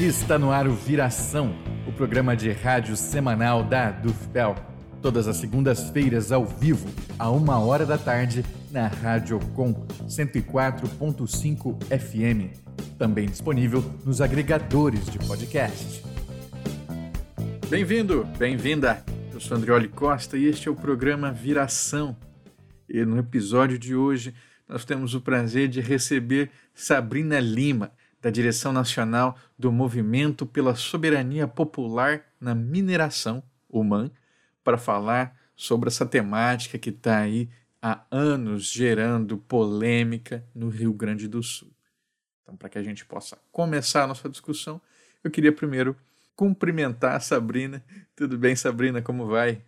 Está no ar o Viração, o programa de rádio semanal da Dufpel. Todas as segundas-feiras ao vivo, a uma hora da tarde, na Rádio Com 104.5 FM. Também disponível nos agregadores de podcast. Bem-vindo, bem-vinda. Eu sou Andrioli Costa e este é o programa Viração. E no episódio de hoje nós temos o prazer de receber Sabrina Lima, da Direção Nacional do Movimento pela Soberania Popular na Mineração, o MAN, para falar sobre essa temática que está aí há anos gerando polêmica no Rio Grande do Sul. Então, para que a gente possa começar a nossa discussão, eu queria primeiro cumprimentar a Sabrina. Tudo bem, Sabrina? Como vai?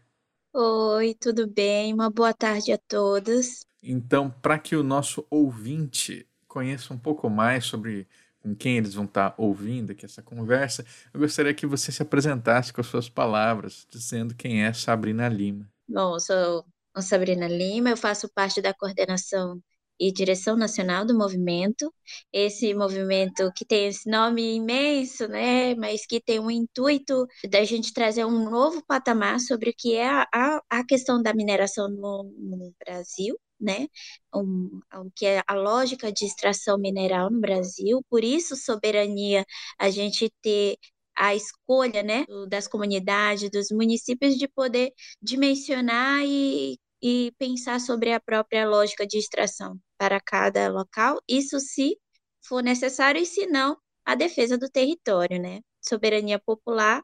Oi, tudo bem? Uma boa tarde a todos. Então, para que o nosso ouvinte conheça um pouco mais sobre com quem eles vão estar ouvindo aqui essa conversa, eu gostaria que você se apresentasse com as suas palavras, dizendo quem é Sabrina Lima. Bom, eu sou Sabrina Lima, eu faço parte da coordenação e direção nacional do movimento. Esse movimento que tem esse nome imenso, né, mas que tem o intuito da gente trazer um novo patamar sobre o que é a, a questão da mineração no, no Brasil, né, um, um, que é a lógica de extração mineral no Brasil, por isso soberania, a gente ter a escolha, né, das comunidades, dos municípios de poder dimensionar e, e pensar sobre a própria lógica de extração para cada local, isso se for necessário e se não, a defesa do território, né, soberania popular,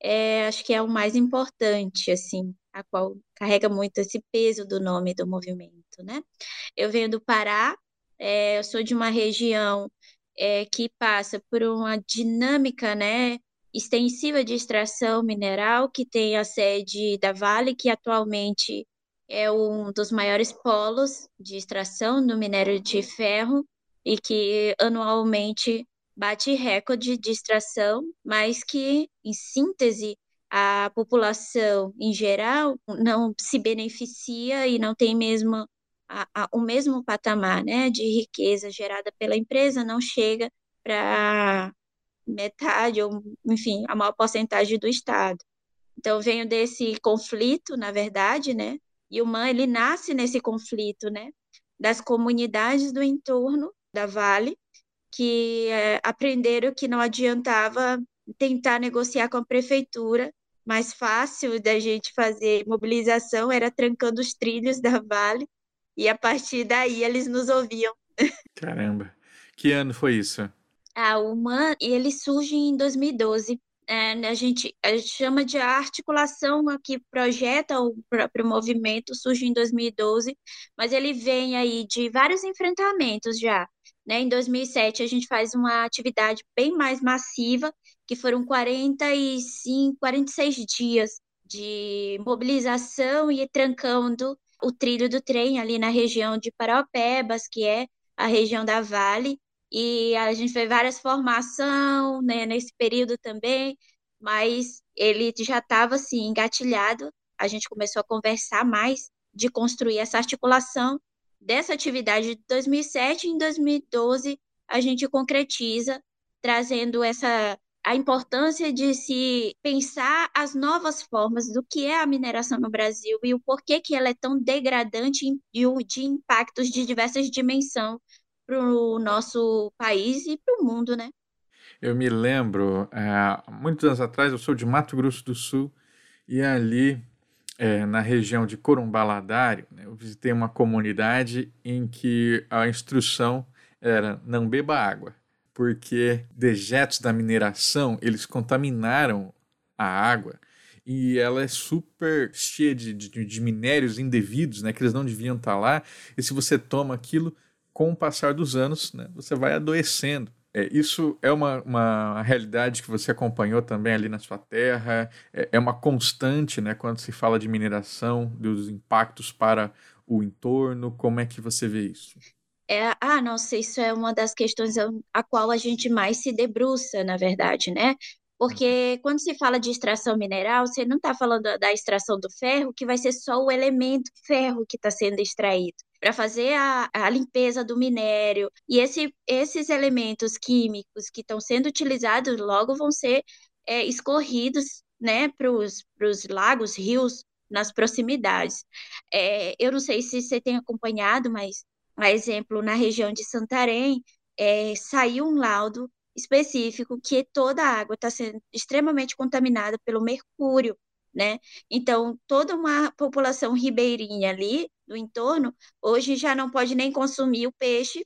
é, acho que é o mais importante, assim, a qual carrega muito esse peso do nome do movimento né? Eu venho do Pará, é, eu sou de uma região é, que passa por uma dinâmica, né, extensiva de extração mineral, que tem a sede da Vale, que atualmente é um dos maiores polos de extração do minério de ferro e que anualmente bate recorde de extração, mas que, em síntese, a população em geral não se beneficia e não tem mesmo a, a, o mesmo patamar né, de riqueza gerada pela empresa não chega para metade, ou, enfim, a maior porcentagem do Estado. Então, venho desse conflito, na verdade, né? E o MAN, ele nasce nesse conflito, né? Das comunidades do entorno da Vale, que é, aprenderam que não adiantava tentar negociar com a prefeitura, mais fácil da gente fazer mobilização era trancando os trilhos da Vale e a partir daí eles nos ouviam. Caramba. Que ano foi isso? Ah, o MAN, ele surge em 2012. É, a, gente, a gente chama de articulação que projeta o próprio movimento, surge em 2012, mas ele vem aí de vários enfrentamentos já. Né? Em 2007, a gente faz uma atividade bem mais massiva, que foram 45, 46 dias de mobilização e trancando o trilho do trem ali na região de Paraupebas, que é a região da Vale, e a gente fez várias formações né, nesse período também, mas ele já estava assim engatilhado. A gente começou a conversar mais de construir essa articulação dessa atividade de 2007 em 2012 a gente concretiza trazendo essa a importância de se pensar as novas formas do que é a mineração no Brasil e o porquê que ela é tão degradante e de impactos de diversas dimensões para o nosso país e para o mundo, né? Eu me lembro, é, muitos anos atrás, eu sou de Mato Grosso do Sul e ali é, na região de Corumbaladário, né, eu visitei uma comunidade em que a instrução era não beba água porque dejetos da mineração eles contaminaram a água e ela é super cheia de, de, de, minérios indevidos, né, que eles não deviam estar lá. E se você toma aquilo, com o passar dos anos, né, você vai adoecendo. É, isso é uma, uma realidade que você acompanhou também ali na sua terra, é, é uma constante né, quando se fala de mineração, dos impactos para o entorno. Como é que você vê isso? É, ah, nossa, isso é uma das questões a qual a gente mais se debruça, na verdade, né? Porque quando se fala de extração mineral, você não está falando da extração do ferro, que vai ser só o elemento ferro que está sendo extraído. Para fazer a, a, limpeza do minério. E esse, esses elementos químicos que estão sendo utilizados logo vão ser é, escorridos né, para os lagos, rios, nas proximidades. É, eu não sei se você tem acompanhado, mas, a exemplo, na região de Santarém, é, saiu um laudo específico que toda a água está sendo extremamente contaminada pelo mercúrio, né? Então, toda uma população ribeirinha ali do entorno, hoje já não pode nem consumir o peixe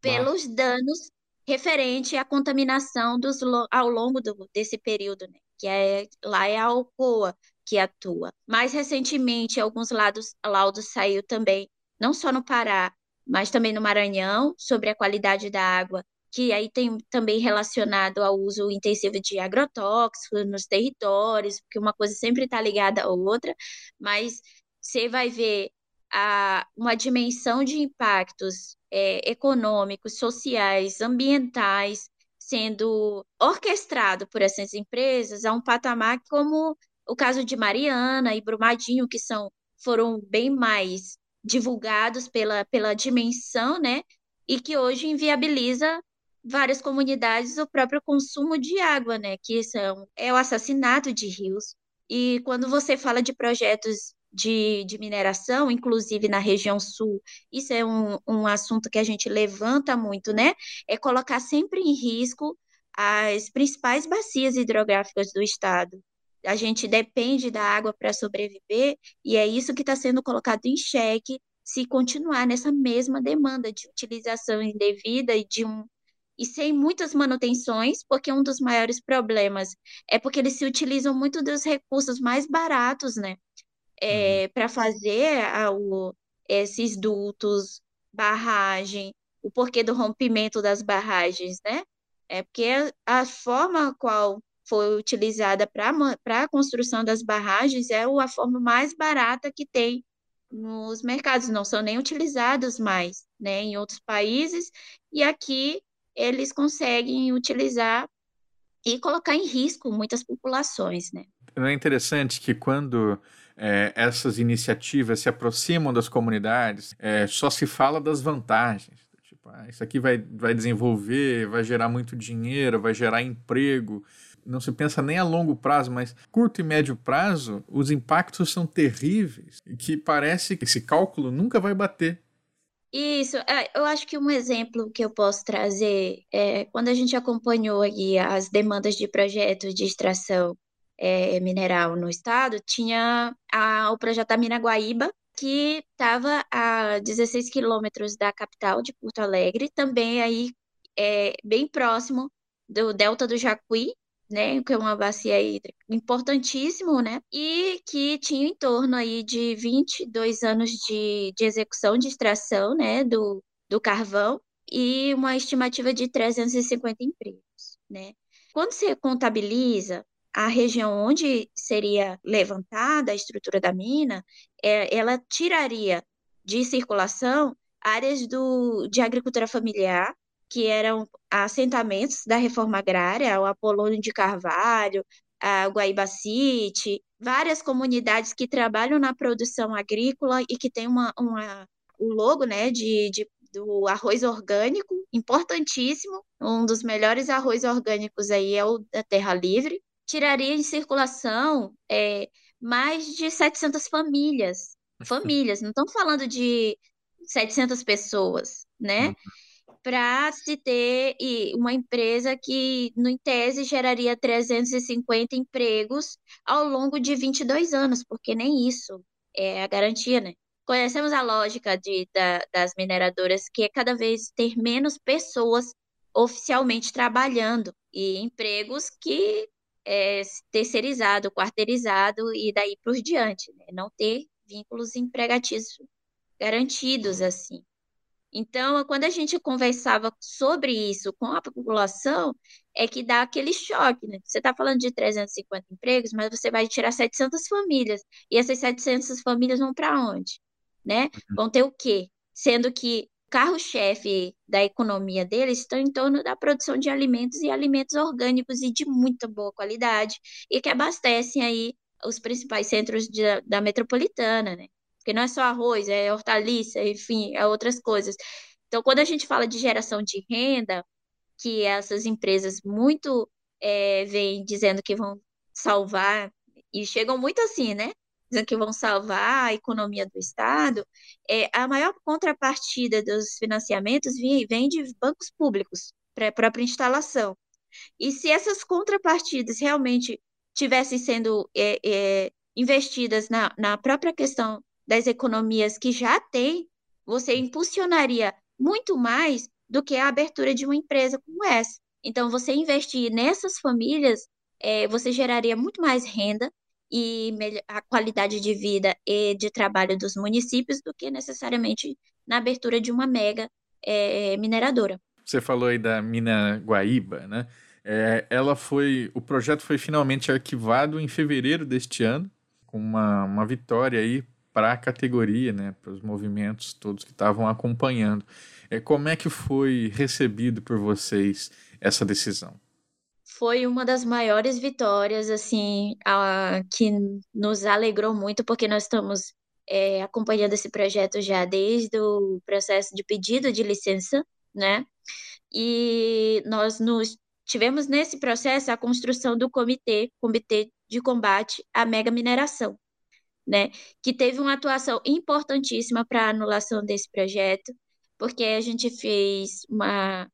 pelos danos referente à contaminação dos, ao longo do, desse período, né? Que é, lá é a Alcoa que atua. Mais recentemente, alguns laudos, laudos saiu também, não só no Pará, mas também no Maranhão, sobre a qualidade da água que aí tem também relacionado ao uso intensivo de agrotóxicos nos territórios, porque uma coisa sempre está ligada à outra, mas você vai ver a, uma dimensão de impactos é, econômicos, sociais, ambientais sendo orquestrado por essas empresas a um patamar como o caso de Mariana e Brumadinho, que são foram bem mais divulgados pela, pela dimensão, né? E que hoje inviabiliza várias comunidades o próprio consumo de água, né? Que são, é o assassinato de rios. E quando você fala de projetos de, de mineração, inclusive na região sul, isso é um, um assunto que a gente levanta muito, né? É colocar sempre em risco as principais bacias hidrográficas do estado. A gente depende da água para sobreviver, e é isso que está sendo colocado em xeque se continuar nessa mesma demanda de utilização indevida e de um e sem muitas manutenções, porque um dos maiores problemas é porque eles se utilizam muito dos recursos mais baratos, né? É, uhum. Para fazer a, o, esses dutos, barragem, o porquê do rompimento das barragens, né? É porque a forma qual foi utilizada para a construção das barragens é a forma mais barata que tem nos mercados, não são nem utilizados mais, né, em outros países, e aqui eles conseguem utilizar e colocar em risco muitas populações, né. Não é interessante que quando é, essas iniciativas se aproximam das comunidades, é, só se fala das vantagens. Tipo, ah, isso aqui vai, vai desenvolver, vai gerar muito dinheiro, vai gerar emprego. Não se pensa nem a longo prazo, mas curto e médio prazo, os impactos são terríveis e que parece que esse cálculo nunca vai bater. Isso, é, eu acho que um exemplo que eu posso trazer é quando a gente acompanhou aí as demandas de projetos de extração é, mineral no estado, tinha a, o projeto da Mina Guaíba, que estava a 16 quilômetros da capital de Porto Alegre, também aí é, bem próximo do Delta do Jacuí, né, que é uma bacia hídrica importantíssimo, né, e que tinha em torno aí de 22 anos de, de execução de extração, né, do, do carvão e uma estimativa de 350 empregos, né. Quando você contabiliza a região onde seria levantada a estrutura da mina, é, ela tiraria de circulação áreas do, de agricultura familiar, que eram assentamentos da reforma agrária, o Apolônio de Carvalho, a Guaíba City, várias comunidades que trabalham na produção agrícola e que tem uma, uma o logo né, de, de, do arroz orgânico, importantíssimo, um dos melhores arroz orgânicos aí é o da Terra Livre, tiraria em circulação é, mais de 700 famílias, famílias, não estamos falando de 700 pessoas, né? Uhum para se ter uma empresa que, no em tese, geraria 350 empregos ao longo de 22 anos, porque nem isso é a garantia, né? Conhecemos a lógica de, da, das mineradoras, que é cada vez ter menos pessoas oficialmente trabalhando e empregos que é terceirizado, quarteirizado e daí por diante, né? Não ter vínculos empregatícios garantidos assim. Então, quando a gente conversava sobre isso com a população, é que dá aquele choque, né? Você está falando de 350 empregos, mas você vai tirar 700 famílias. E essas 700 famílias vão para onde? Né? Uhum. Vão ter o quê? Sendo que carro-chefe da economia deles está em torno da produção de alimentos e alimentos orgânicos e de muita boa qualidade e que abastecem aí os principais centros de, da metropolitana, né? Porque não é só arroz, é hortaliça, enfim, é outras coisas. Então, quando a gente fala de geração de renda, que essas empresas muito é, vêm dizendo que vão salvar, e chegam muito assim, né? Dizendo que vão salvar a economia do Estado, é, a maior contrapartida dos financiamentos vem, vem de bancos públicos para a própria instalação. E se essas contrapartidas realmente tivessem sendo é, é, investidas na, na própria questão das economias que já tem, você impulsionaria muito mais do que a abertura de uma empresa como essa. Então, você investir nessas famílias, é, você geraria muito mais renda e a qualidade de vida e de trabalho dos municípios do que necessariamente na abertura de uma mega é, mineradora. Você falou aí da mina Guaíba, né? É, ela foi, o projeto foi finalmente arquivado em fevereiro deste ano, com uma, uma vitória aí para a categoria, né, para os movimentos todos que estavam acompanhando. É, como é que foi recebido por vocês essa decisão? Foi uma das maiores vitórias, assim, a, que nos alegrou muito, porque nós estamos é, acompanhando esse projeto já desde o processo de pedido de licença, né? E nós nos tivemos nesse processo a construção do comitê, comitê de combate à mega mineração, né, que teve uma atuação importantíssima para a anulação desse projeto, porque a gente fez uma,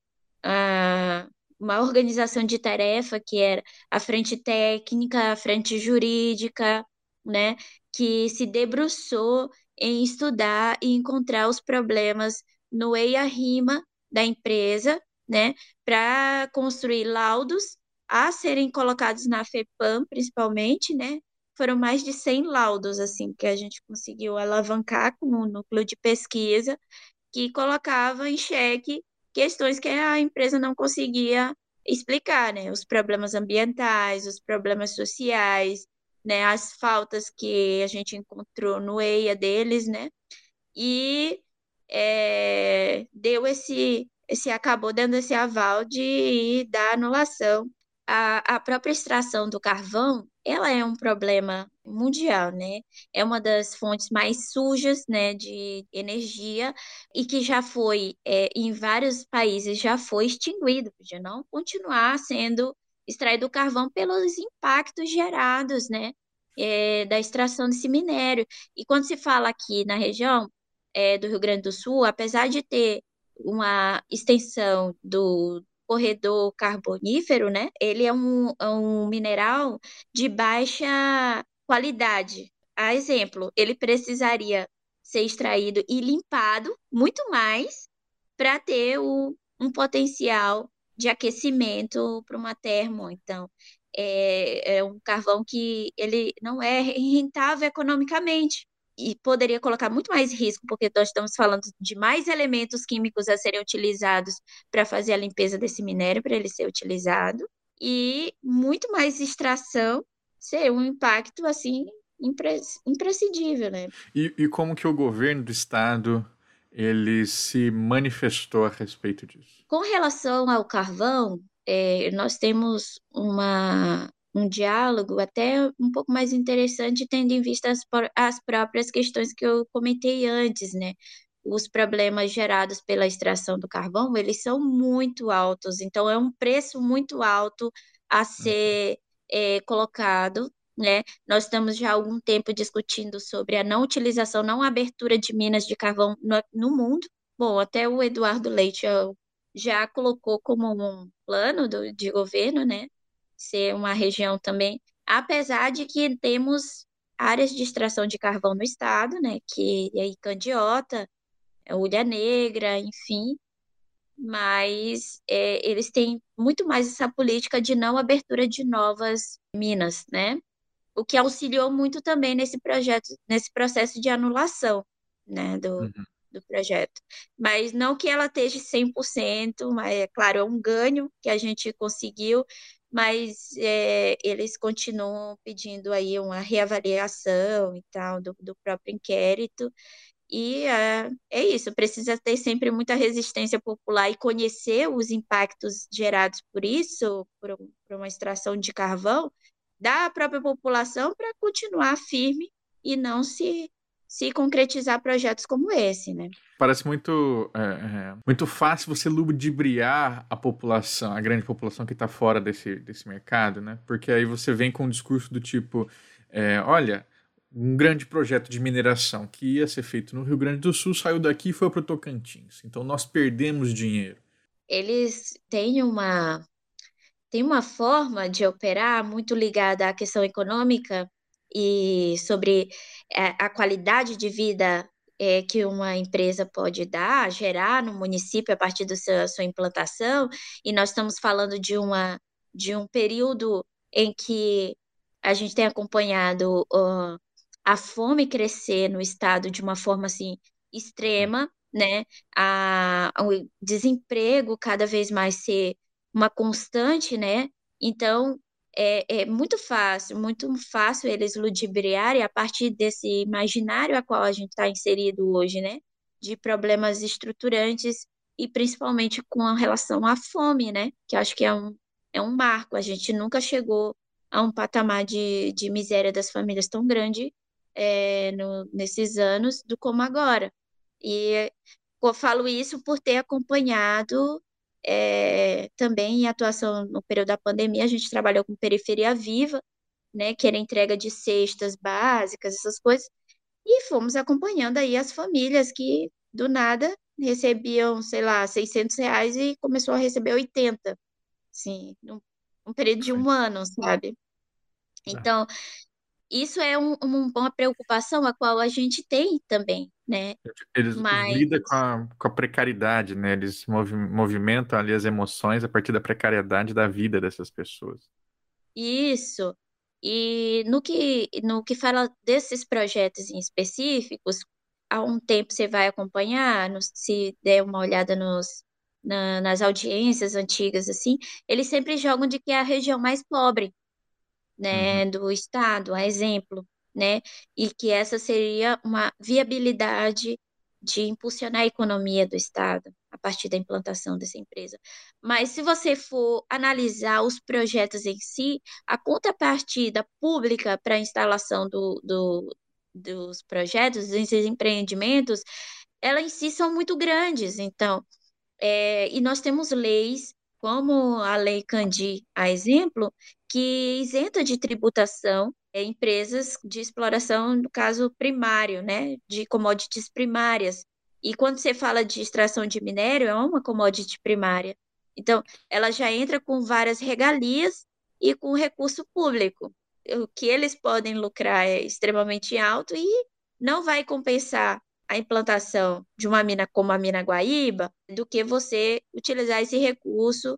a, uma organização de tarefa que era a frente técnica, a frente jurídica, né, que se debruçou em estudar e encontrar os problemas no EIA-RIMA da empresa né, para construir laudos a serem colocados na FEPAM, principalmente, né, foram mais de 100 laudos, assim, que a gente conseguiu alavancar com o núcleo de pesquisa, que colocava em xeque questões que a empresa não conseguia explicar, né, os problemas ambientais, os problemas sociais, né, as faltas que a gente encontrou no EIA deles, né, e é, deu esse se acabou dando esse aval de da anulação. A, a própria extração do carvão, ela é um problema mundial, né? É uma das fontes mais sujas, né, de energia e que já foi, é, em vários países, já foi extinguido, de não continuar sendo extraído carvão pelos impactos gerados, né, é, da extração desse minério. E quando se fala aqui na região é, do Rio Grande do Sul, apesar de ter uma extensão do corredor carbonífero, né? Ele é um, é um mineral de baixa qualidade. A exemplo, ele precisaria ser extraído e limpado muito mais para ter o, um potencial de aquecimento para uma termo. Então, é, é, um carvão que ele não é rentável economicamente e poderia colocar muito mais risco, porque nós estamos falando de mais elementos químicos a serem utilizados para fazer a limpeza desse minério, para ele ser utilizado, e muito mais extração, ser um impacto assim imprescindível, né? E, e como que o governo do estado ele se manifestou a respeito disso? Com relação ao carvão, é, nós temos uma um diálogo até um pouco mais interessante, tendo em vista as, as próprias questões que eu comentei antes, né? Os problemas gerados pela extração do carvão, eles são muito altos, então é um preço muito alto a ser é, colocado, né? Nós estamos já há algum tempo discutindo sobre a não utilização, não abertura de minas de carvão no, no mundo. Bom, até o Eduardo Leite já colocou como um plano do, de governo, né? Ser uma região também, apesar de que temos áreas de extração de carvão no estado, né, que é aí Candiota, Ulha Negra, enfim, mas é, eles têm muito mais essa política de não abertura de novas minas, né? O que auxiliou muito também nesse projeto, nesse processo de anulação, né, do, uhum. do projeto. Mas não que ela esteja 100%, mas é claro, é um ganho que a gente conseguiu, mas é, eles continuam pedindo aí uma reavaliação e tal do, do próprio inquérito. E é, é isso, precisa ter sempre muita resistência popular e conhecer os impactos gerados por isso, por, por uma extração de carvão, da própria população para continuar firme e não se se concretizar projetos como esse, né? Parece muito, é, é, muito fácil você ludibriar a população, a grande população que está fora desse, desse mercado, né? Porque aí você vem com um discurso do tipo, é, olha, um grande projeto de mineração que ia ser feito no Rio Grande do Sul saiu daqui e foi para o Tocantins. Então nós perdemos dinheiro. Eles têm uma tem uma forma de operar muito ligada à questão econômica e sobre é, a qualidade de vida é, que uma empresa pode dar, gerar no município a partir da sua, sua implantação, e nós estamos falando de, uma, de um período em que a gente tem acompanhado uh, a fome crescer no estado de uma forma assim extrema, né? A, o desemprego cada vez mais ser uma constante, né? Então, é, é muito fácil, muito fácil eles ludibriarem a partir desse imaginário a qual a gente está inserido hoje, né? De problemas estruturantes e principalmente com relação à fome, né? Que acho que é um, é um marco. A gente nunca chegou a um patamar de, de miséria das famílias tão grande é, no, nesses anos do como agora. E eu falo isso por ter acompanhado é, também em atuação no período da pandemia, a gente trabalhou com Periferia Viva, né, que era entrega de cestas básicas, essas coisas, e fomos acompanhando aí as famílias que, do nada, recebiam, sei lá, 600 reais e começou a receber 80, assim, num, num período de um ano, sabe? Então, isso é um, uma preocupação a qual a gente tem também, né? Eles Mas... lidam com a, com a precariedade, né? Eles movimentam ali as emoções a partir da precariedade da vida dessas pessoas. Isso. E no que, no que fala desses projetos em específicos, há um tempo você vai acompanhar, se der uma olhada nos, na, nas audiências antigas, assim, eles sempre jogam de que é a região mais pobre né, uhum. do Estado, a exemplo, né, e que essa seria uma viabilidade de impulsionar a economia do Estado a partir da implantação dessa empresa. Mas se você for analisar os projetos em si, a contrapartida pública para a instalação do, do, dos projetos, desses empreendimentos, elas em si são muito grandes. Então, é, e nós temos leis como a Lei Candi, a exemplo, que isenta de tributação é, empresas de exploração, no caso primário, né, de commodities primárias. E quando você fala de extração de minério, é uma commodity primária. Então, ela já entra com várias regalias e com recurso público. O que eles podem lucrar é extremamente alto e não vai compensar a implantação de uma mina como a mina Guaíba do que você utilizar esse recurso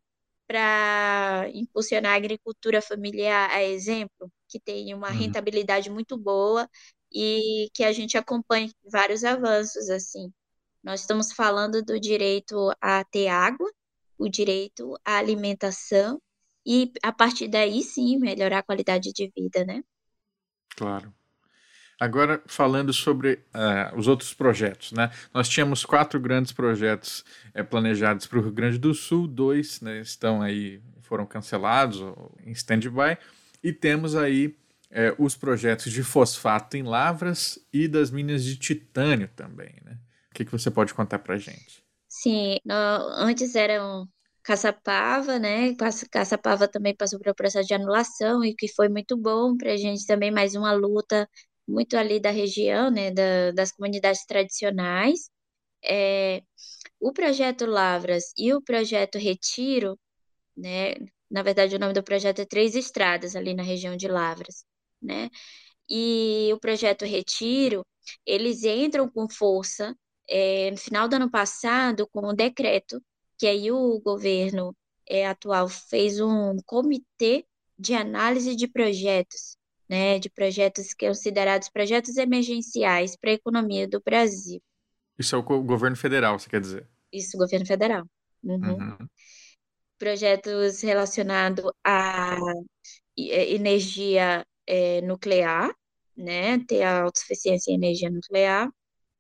para impulsionar a agricultura familiar, a exemplo, que tem uma uhum. rentabilidade muito boa e que a gente acompanha vários avanços assim. Nós estamos falando do direito a ter água, o direito à alimentação e a partir daí sim melhorar a qualidade de vida, né? Claro. Agora, falando sobre uh, os outros projetos, né? Nós tínhamos quatro grandes projetos uh, planejados para o Rio Grande do Sul, dois né, estão aí, foram cancelados em stand-by, e temos aí uh, os projetos de fosfato em lavras e das minas de titânio também, né? O que, que você pode contar para gente? Sim, no, antes eram Caçapava, né? Caçapava também passou pelo processo de anulação e que foi muito bom para a gente também, mais uma luta muito ali da região, né, da, das comunidades tradicionais. É, o projeto Lavras e o projeto Retiro, né, na verdade o nome do projeto é Três Estradas, ali na região de Lavras, né, e o projeto Retiro, eles entram com força é, no final do ano passado com um decreto, que aí o governo é, atual fez um comitê de análise de projetos né, de projetos considerados projetos emergenciais para a economia do Brasil. Isso é o governo federal, você quer dizer? Isso, governo federal. Uhum. Uhum. Projetos relacionados à é, energia é, nuclear, né, ter a autossuficiência em energia nuclear,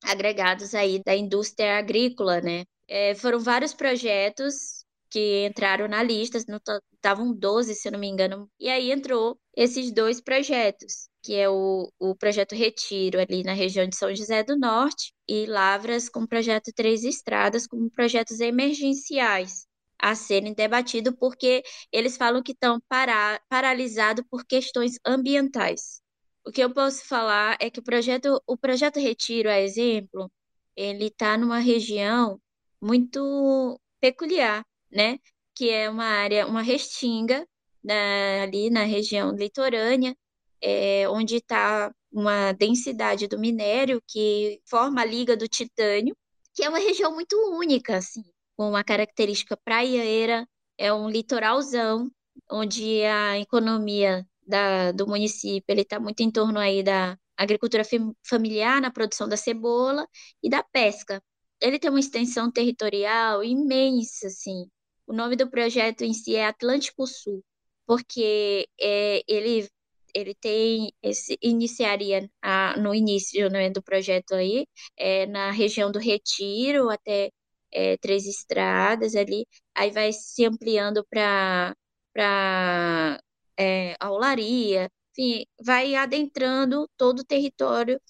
agregados aí da indústria agrícola, né? É, foram vários projetos que entraram na lista, estavam 12, se eu não me engano, e aí entrou esses dois projetos, que é o, o projeto Retiro, ali na região de São José do Norte, e Lavras com o projeto Três Estradas, como projetos emergenciais a serem debatidos, porque eles falam que estão para, paralisados por questões ambientais. O que eu posso falar é que o projeto, o projeto Retiro, a exemplo, ele está numa região muito peculiar, né? Que é uma área, uma restinga na, ali na região litorânea, é, onde está uma densidade do minério que forma a liga do titânio, que é uma região muito única, assim, com uma característica praieira, é um litoralzão, onde a economia da, do município ele está muito em torno aí da agricultura familiar, na produção da cebola e da pesca. Ele tem uma extensão territorial imensa, assim. O nome do projeto em si é Atlântico Sul, porque é, ele ele tem esse iniciaria a, no início né, do projeto aí é, na região do Retiro até é, Três Estradas ali, aí vai se ampliando para para é, a olaria, enfim, vai adentrando todo o território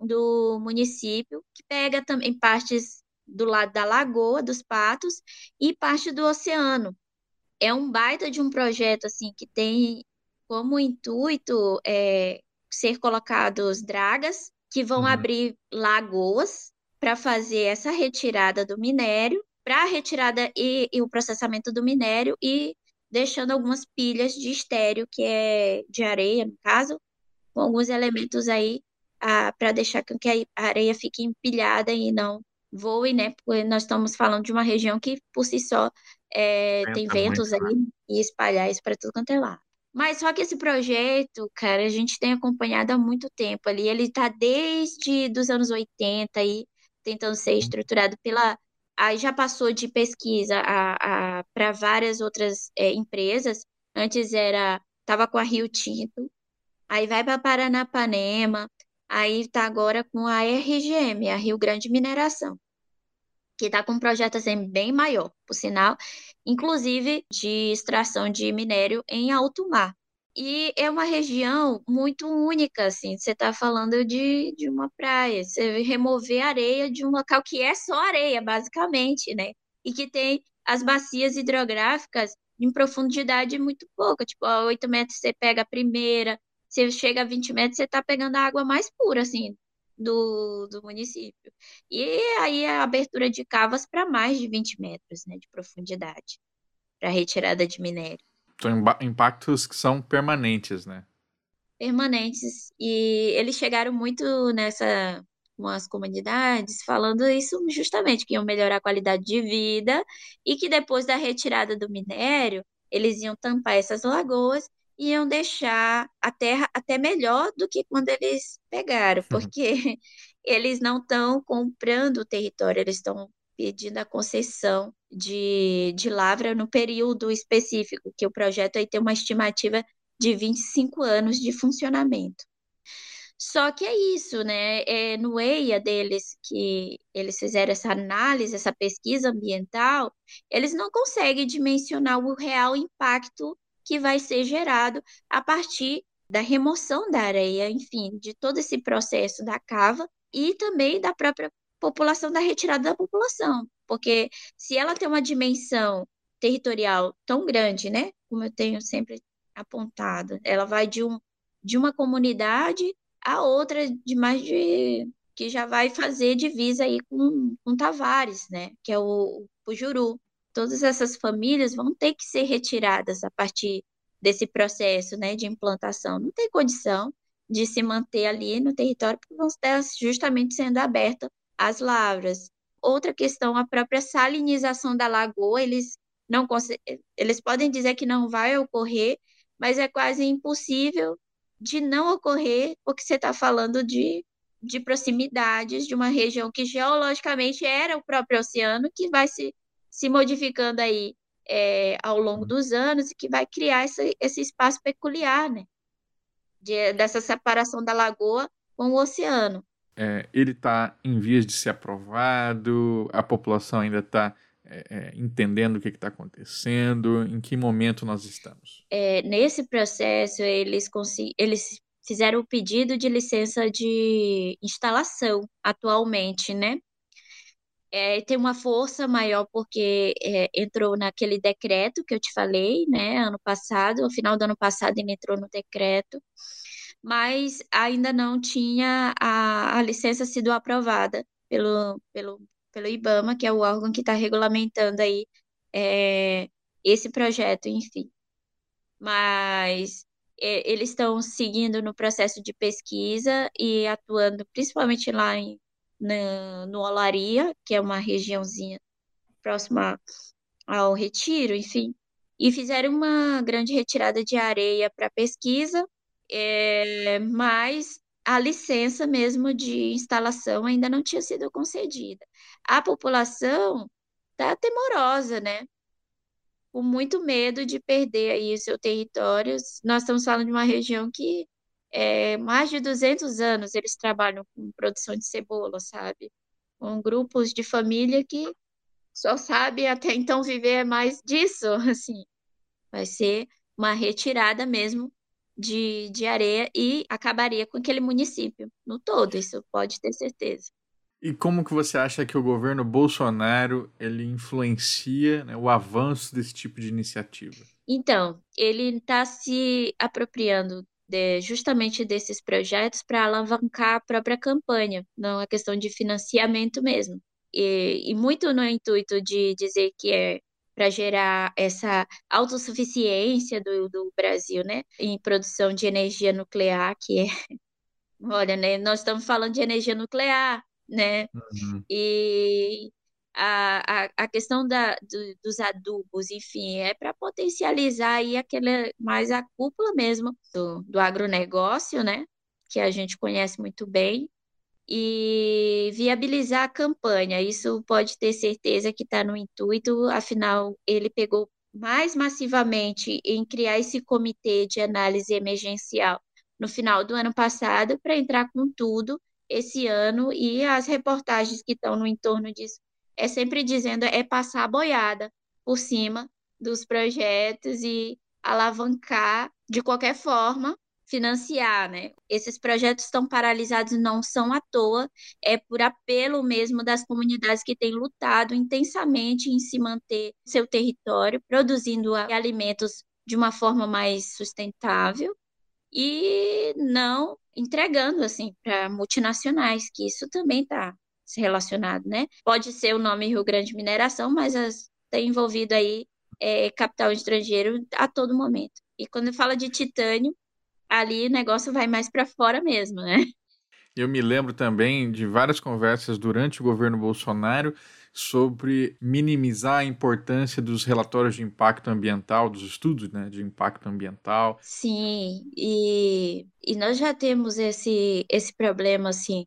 do município, que pega também partes do lado da Lagoa dos Patos e parte do oceano. É um baita de um projeto assim que tem como intuito é, ser colocados dragas que vão uhum. abrir lagoas para fazer essa retirada do minério, para a retirada e, e, o processamento do minério e deixando algumas pilhas de estéreo, que é de areia, no caso, com alguns elementos aí para deixar com que a areia fique empilhada e não voe, né? Porque nós estamos falando de uma região que, por si só, é, tem ventos muito, aí né? e espalhar isso para tudo quanto é lado. Mas só que esse projeto, cara, a gente tem acompanhado há muito tempo ali. Ele está desde os anos 80 aí, tentando ser uhum. estruturado pela aí já passou de pesquisa para várias outras é, empresas. Antes era estava com a Rio Tinto, aí vai para Paranapanema, aí está agora com a RGM, a Rio Grande Mineração, que está com um projeto assim, bem maior, por sinal, inclusive de extração de minério em alto mar. E é uma região muito única, assim. Você está falando de, de uma praia, você remover areia de um local que é só areia, basicamente, né? E que tem as bacias hidrográficas em profundidade muito pouca. Tipo, a 8 metros você pega a primeira, você chega a 20 metros, você está pegando a água mais pura, assim, do, do município. E aí a abertura de cavas para mais de 20 metros, né, de profundidade, para retirada de minério. São impactos que são permanentes, né? Permanentes. E eles chegaram muito nessa com as comunidades falando isso justamente que iam melhorar a qualidade de vida e que depois da retirada do minério eles iam tampar essas lagoas iam deixar a terra até melhor do que quando eles pegaram, uhum. porque eles não estão comprando o território, eles estão pedindo a concessão de, de lavra no período específico, que o projeto aí tem uma estimativa de 25 anos de funcionamento. Só que é isso, né? É no EIA deles que eles fizeram essa análise, essa pesquisa ambiental, eles não conseguem dimensionar o real impacto que vai ser gerado a partir da remoção da areia, enfim, de todo esse processo da cava e também da própria população da retirada da população, porque se ela tem uma dimensão territorial tão grande, né, como eu tenho sempre apontado, ela vai de, um, de uma comunidade a outra de mais de que já vai fazer divisa aí com, com Tavares, né, que é o, o Juru. Todas essas famílias vão ter que ser retiradas a partir desse processo, né, de implantação. Não tem condição de se manter ali no território porque vão estar justamente sendo abertas as lavras. Outra questão, a própria salinização da lagoa, eles não eles podem dizer que não vai ocorrer, mas é quase impossível de não ocorrer, porque você está falando de, de proximidades de uma região que geologicamente era o próprio oceano, que vai se, se modificando aí é, ao longo dos anos e que vai criar esse, esse espaço peculiar, né? De, dessa separação da lagoa com o oceano. é, ele está em vias de ser aprovado, a população ainda está é, é, entendendo o que está acontecendo, em que momento nós estamos? É, nesse processo, eles, eles fizeram o pedido de licença de instalação atualmente, né? É, tem uma força maior porque é, entrou naquele decreto que eu te falei, né, ano passado, no final do ano passado ele entrou no decreto, mas ainda não tinha a, a licença sido aprovada pelo, pelo, pelo IBAMA, que é o órgão que está regulamentando aí é, esse projeto, enfim. Mas é, eles estão seguindo no processo de pesquisa e atuando principalmente lá em na, no Olaria, que é uma regiãozinha próxima ao Retiro, enfim, e fizeram uma grande retirada de areia para pesquisa, é, mas a licença mesmo de instalação ainda não tinha sido concedida. A população está temorosa, né? Com muito medo de perder aí o seu território. Nós estamos falando de uma região que é, mais de 200 anos eles trabalham com produção de cebola, sabe? Com grupos de família que só sabe até então viver mais disso, assim. Vai ser uma retirada mesmo de, de areia e acabaria com aquele município no todo, isso pode ter certeza. E como que você acha que o governo Bolsonaro ele influencia né, o avanço desse tipo de iniciativa? Então, ele está se apropriando de, justamente desses projetos para alavancar a própria campanha, não é questão de financiamento mesmo. E, e muito no intuito de dizer que é para gerar essa autossuficiência do, do Brasil, né, em produção de energia nuclear, que é, olha, né, nós estamos falando de energia nuclear, né, uhum. e a, a, questão da, do, dos adubos, enfim, é para potencializar aí aquele, mais a cúpula mesmo do, do agronegócio, né? Que a gente conhece muito bem, e viabilizar a campanha. Isso pode ter certeza que está no intuito, afinal, ele pegou mais massivamente em criar esse comitê de análise emergencial no final do ano passado para entrar com tudo esse ano e as reportagens que estão no entorno disso é sempre dizendo é passar a boiada por cima dos projetos e alavancar de qualquer forma financiar, né? Esses projetos estão paralisados não são à toa, é por apelo mesmo das comunidades que têm lutado intensamente em se manter seu território, produzindo alimentos de uma forma mais sustentável e não entregando assim para multinacionais, que isso também está relacionado, né? Pode ser o nome Rio Grande Mineração, mas as, tem envolvido aí é, capital estrangeiro a todo momento. E quando fala de titânio, ali o negócio vai mais para fora mesmo, né? Eu me lembro também de várias conversas durante o governo Bolsonaro sobre minimizar a importância dos relatórios de impacto ambiental, dos estudos né, de impacto ambiental. Sim, e, e nós já temos esse, esse problema assim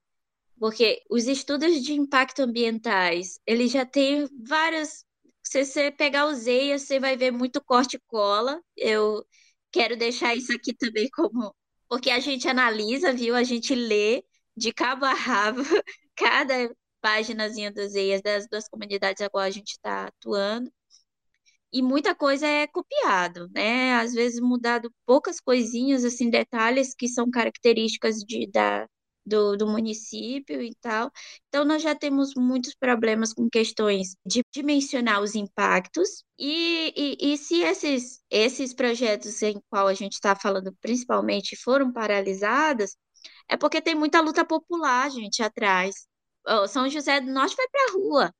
porque os estudos de impacto ambientais, eles já têm várias. Se você pegar os EIAs, você vai ver muito corte e cola. Eu quero deixar isso aqui também como. Porque a gente analisa, viu? A gente lê de cabo a rabo cada páginazinha dos EIAs das duas comunidades a qual a gente está atuando. E muita coisa é copiado, né? Às vezes mudado poucas coisinhas, assim, detalhes que são características de, da, do, do município e tal. Então, nós já temos muitos problemas com questões de dimensionar os impactos. E, e, e se esses, esses projetos em qual a gente está falando principalmente foram paralisados, é porque tem muita luta popular, gente, atrás. São José do Norte foi para a rua.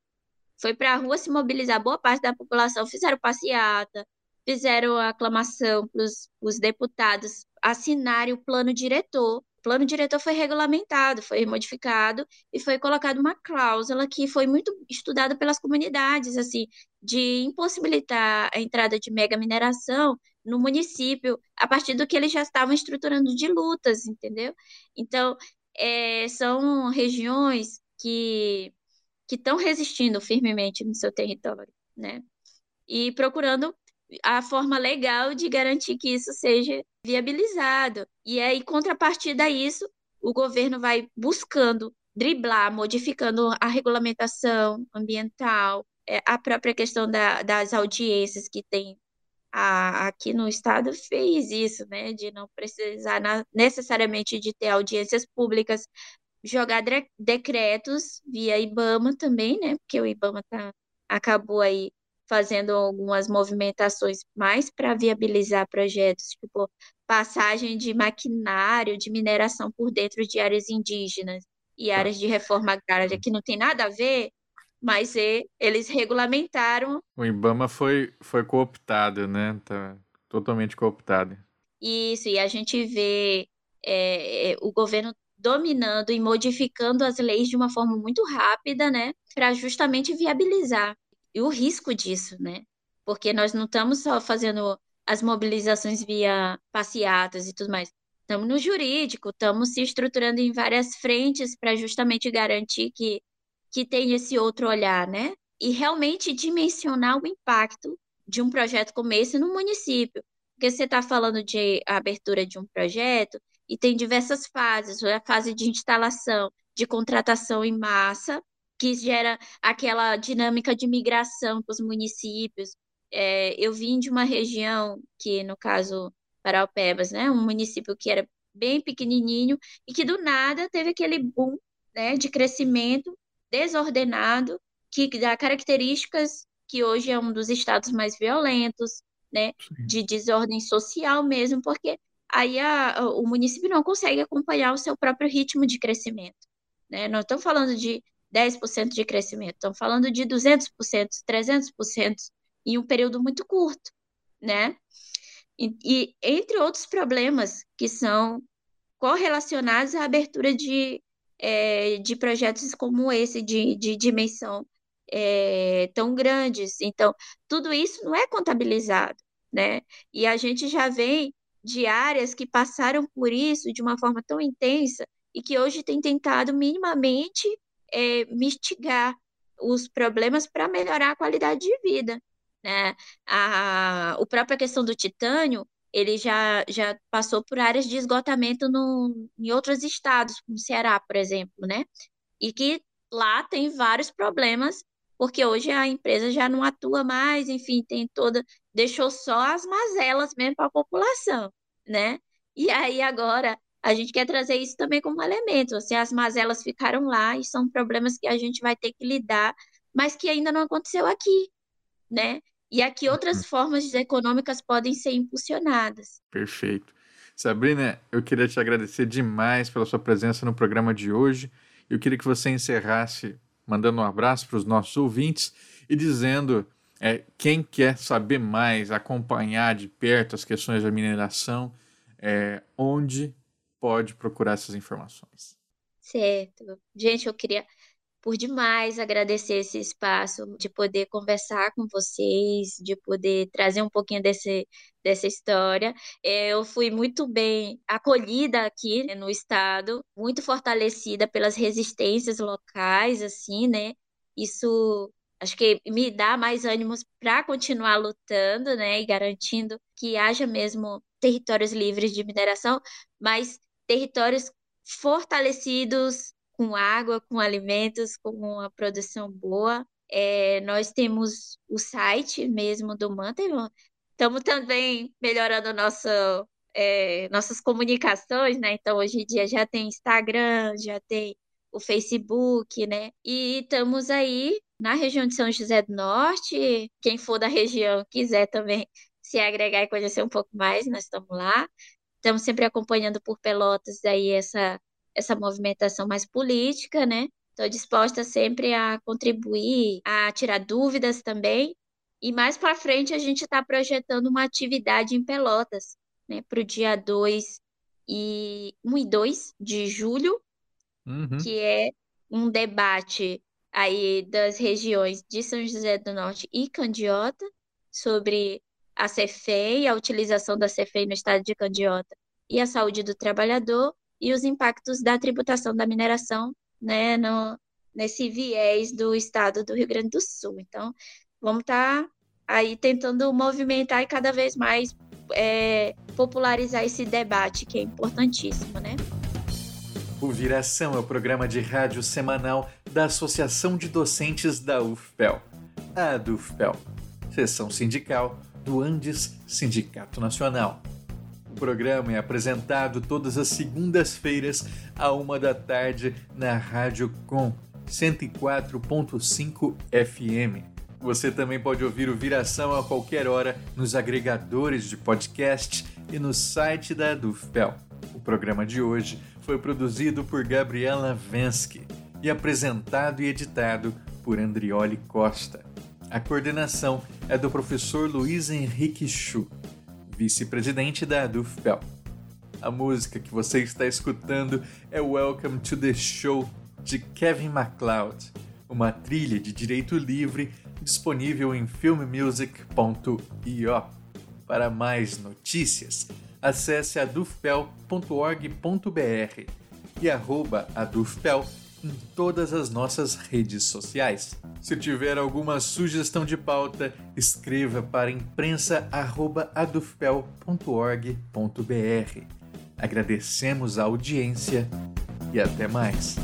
Foi para a rua se mobilizar. Boa parte da população fizeram passeata, fizeram aclamação para os deputados assinarem o plano diretor plano diretor foi regulamentado, foi modificado e foi colocada uma cláusula que foi muito estudada pelas comunidades, assim, de impossibilitar a entrada de mega mineração no município a partir do que eles já estavam estruturando de lutas, entendeu? Então, é, são regiões que que estão resistindo firmemente no seu território, né? E procurando a forma legal de garantir que isso seja viabilizado. E aí, contrapartida a isso, o governo vai buscando driblar, modificando a regulamentação ambiental, é, a própria questão da, das audiências que tem a, aqui no estado fez isso, né, de não precisar na, necessariamente de ter audiências públicas, jogar decretos via IBAMA também, né, porque o IBAMA tá, acabou aí fazendo algumas movimentações mais para viabilizar projetos, tipo passagem de maquinário de mineração por dentro de áreas indígenas e tá. áreas de reforma agrária, que não tem nada a ver, mas eles regulamentaram. O IBAMA foi, foi cooptado, né? Tá totalmente cooptado. Isso, e a gente vê é, é o governo dominando e modificando as leis de uma forma muito rápida, né? Para justamente viabilizar e o risco disso, né? Porque nós não estamos só fazendo as mobilizações via passeatas e tudo mais. Estamos no jurídico, estamos se estruturando em várias frentes para justamente garantir que, que tem esse outro olhar, né? E realmente dimensionar o impacto de um projeto como esse no município. Porque você está falando de abertura de um projeto e tem diversas fases, a fase de instalação, de contratação em massa, que gera aquela dinâmica de migração para os municípios. É, eu vim de uma região que, no caso, Paraupebas, né, um município que era bem pequenininho e que do nada teve aquele boom né, de crescimento desordenado que dá características que hoje é um dos estados mais violentos, né, de desordem social mesmo, porque aí a, o município não consegue acompanhar o seu próprio ritmo de crescimento. Né? Não estamos falando de 10% de crescimento. Estão falando de 200%, 300% em um período muito curto, né? E, e, entre outros problemas que são correlacionados à abertura de, é, de projetos como esse, de, de dimensão é, tão grandes. Então, tudo isso não é contabilizado, né? E a gente já vem de áreas que passaram por isso de uma forma tão intensa e que hoje tem tentado minimamente é, mitigar os problemas para melhorar a qualidade de vida. Né? A, a própria questão do titânio, ele já, já passou por áreas de esgotamento no, em outros estados, como Ceará, por exemplo, né? E que lá tem vários problemas, porque hoje a empresa já não atua mais, enfim, tem toda, deixou só as mazelas mesmo para a população, né? E aí agora a gente quer trazer isso também como elemento. Assim, as mazelas ficaram lá e são problemas que a gente vai ter que lidar, mas que ainda não aconteceu aqui, né? E aqui outras uhum. formas econômicas podem ser impulsionadas. Perfeito. Sabrina, eu queria te agradecer demais pela sua presença no programa de hoje. Eu queria que você encerrasse mandando um abraço para os nossos ouvintes e dizendo é, quem quer saber mais, acompanhar de perto as questões da mineração, é, onde pode procurar essas informações. Certo. Gente, eu queria por demais agradecer esse espaço de poder conversar com vocês, de poder trazer um pouquinho desse, dessa história. É, eu fui muito bem acolhida aqui né, no estado, muito fortalecida pelas resistências locais, assim, né? Isso acho que me dá mais ânimos para continuar lutando, né, e garantindo que haja mesmo territórios livres de mineração, mas territórios fortalecidos com água, com alimentos, com uma produção boa. É, nós temos o site mesmo do Manta. Estamos também melhorando nosso, é, nossas comunicações, né? Então, hoje em dia já tem Instagram, já tem o Facebook, né? E estamos aí na região de São José do Norte. Quem for da região quiser também se agregar e conhecer um pouco mais, nós estamos lá estamos sempre acompanhando por Pelotas aí essa, essa movimentação mais política, né? Estou disposta sempre a contribuir, a tirar dúvidas também. E mais para frente a gente está projetando uma atividade em Pelotas, né, para o dia 2 e 1 e 2 de julho, uhum. que é um debate aí das regiões de São José do Norte e Candiota sobre a CFEI, a utilização da CFEI no estado de Candiota e a saúde do trabalhador e os impactos da tributação da mineração né, no, nesse viés do estado do Rio Grande do Sul. Então, vamos estar tá aí tentando movimentar e cada vez mais é, popularizar esse debate que é importantíssimo, né? O Viração é o programa de rádio semanal da Associação de Docentes da UFPEL, a DUFPEL, seção sindical do Andes Sindicato Nacional. O programa é apresentado todas as segundas-feiras, à uma da tarde, na Rádio Com 104.5 FM. Você também pode ouvir o Viração a qualquer hora nos agregadores de podcast e no site da DUFPEL. O programa de hoje foi produzido por Gabriela Vensky e apresentado e editado por Andrioli Costa. A coordenação é do professor Luiz Henrique Chu, vice-presidente da ADUFPEL. A música que você está escutando é Welcome to the Show de Kevin MacLeod, uma trilha de direito livre disponível em filmmusic.io. Para mais notícias, acesse adufpel.org.br e arroba adufpel em todas as nossas redes sociais. Se tiver alguma sugestão de pauta, escreva para imprensa@adufpel.org.br. Agradecemos a audiência e até mais.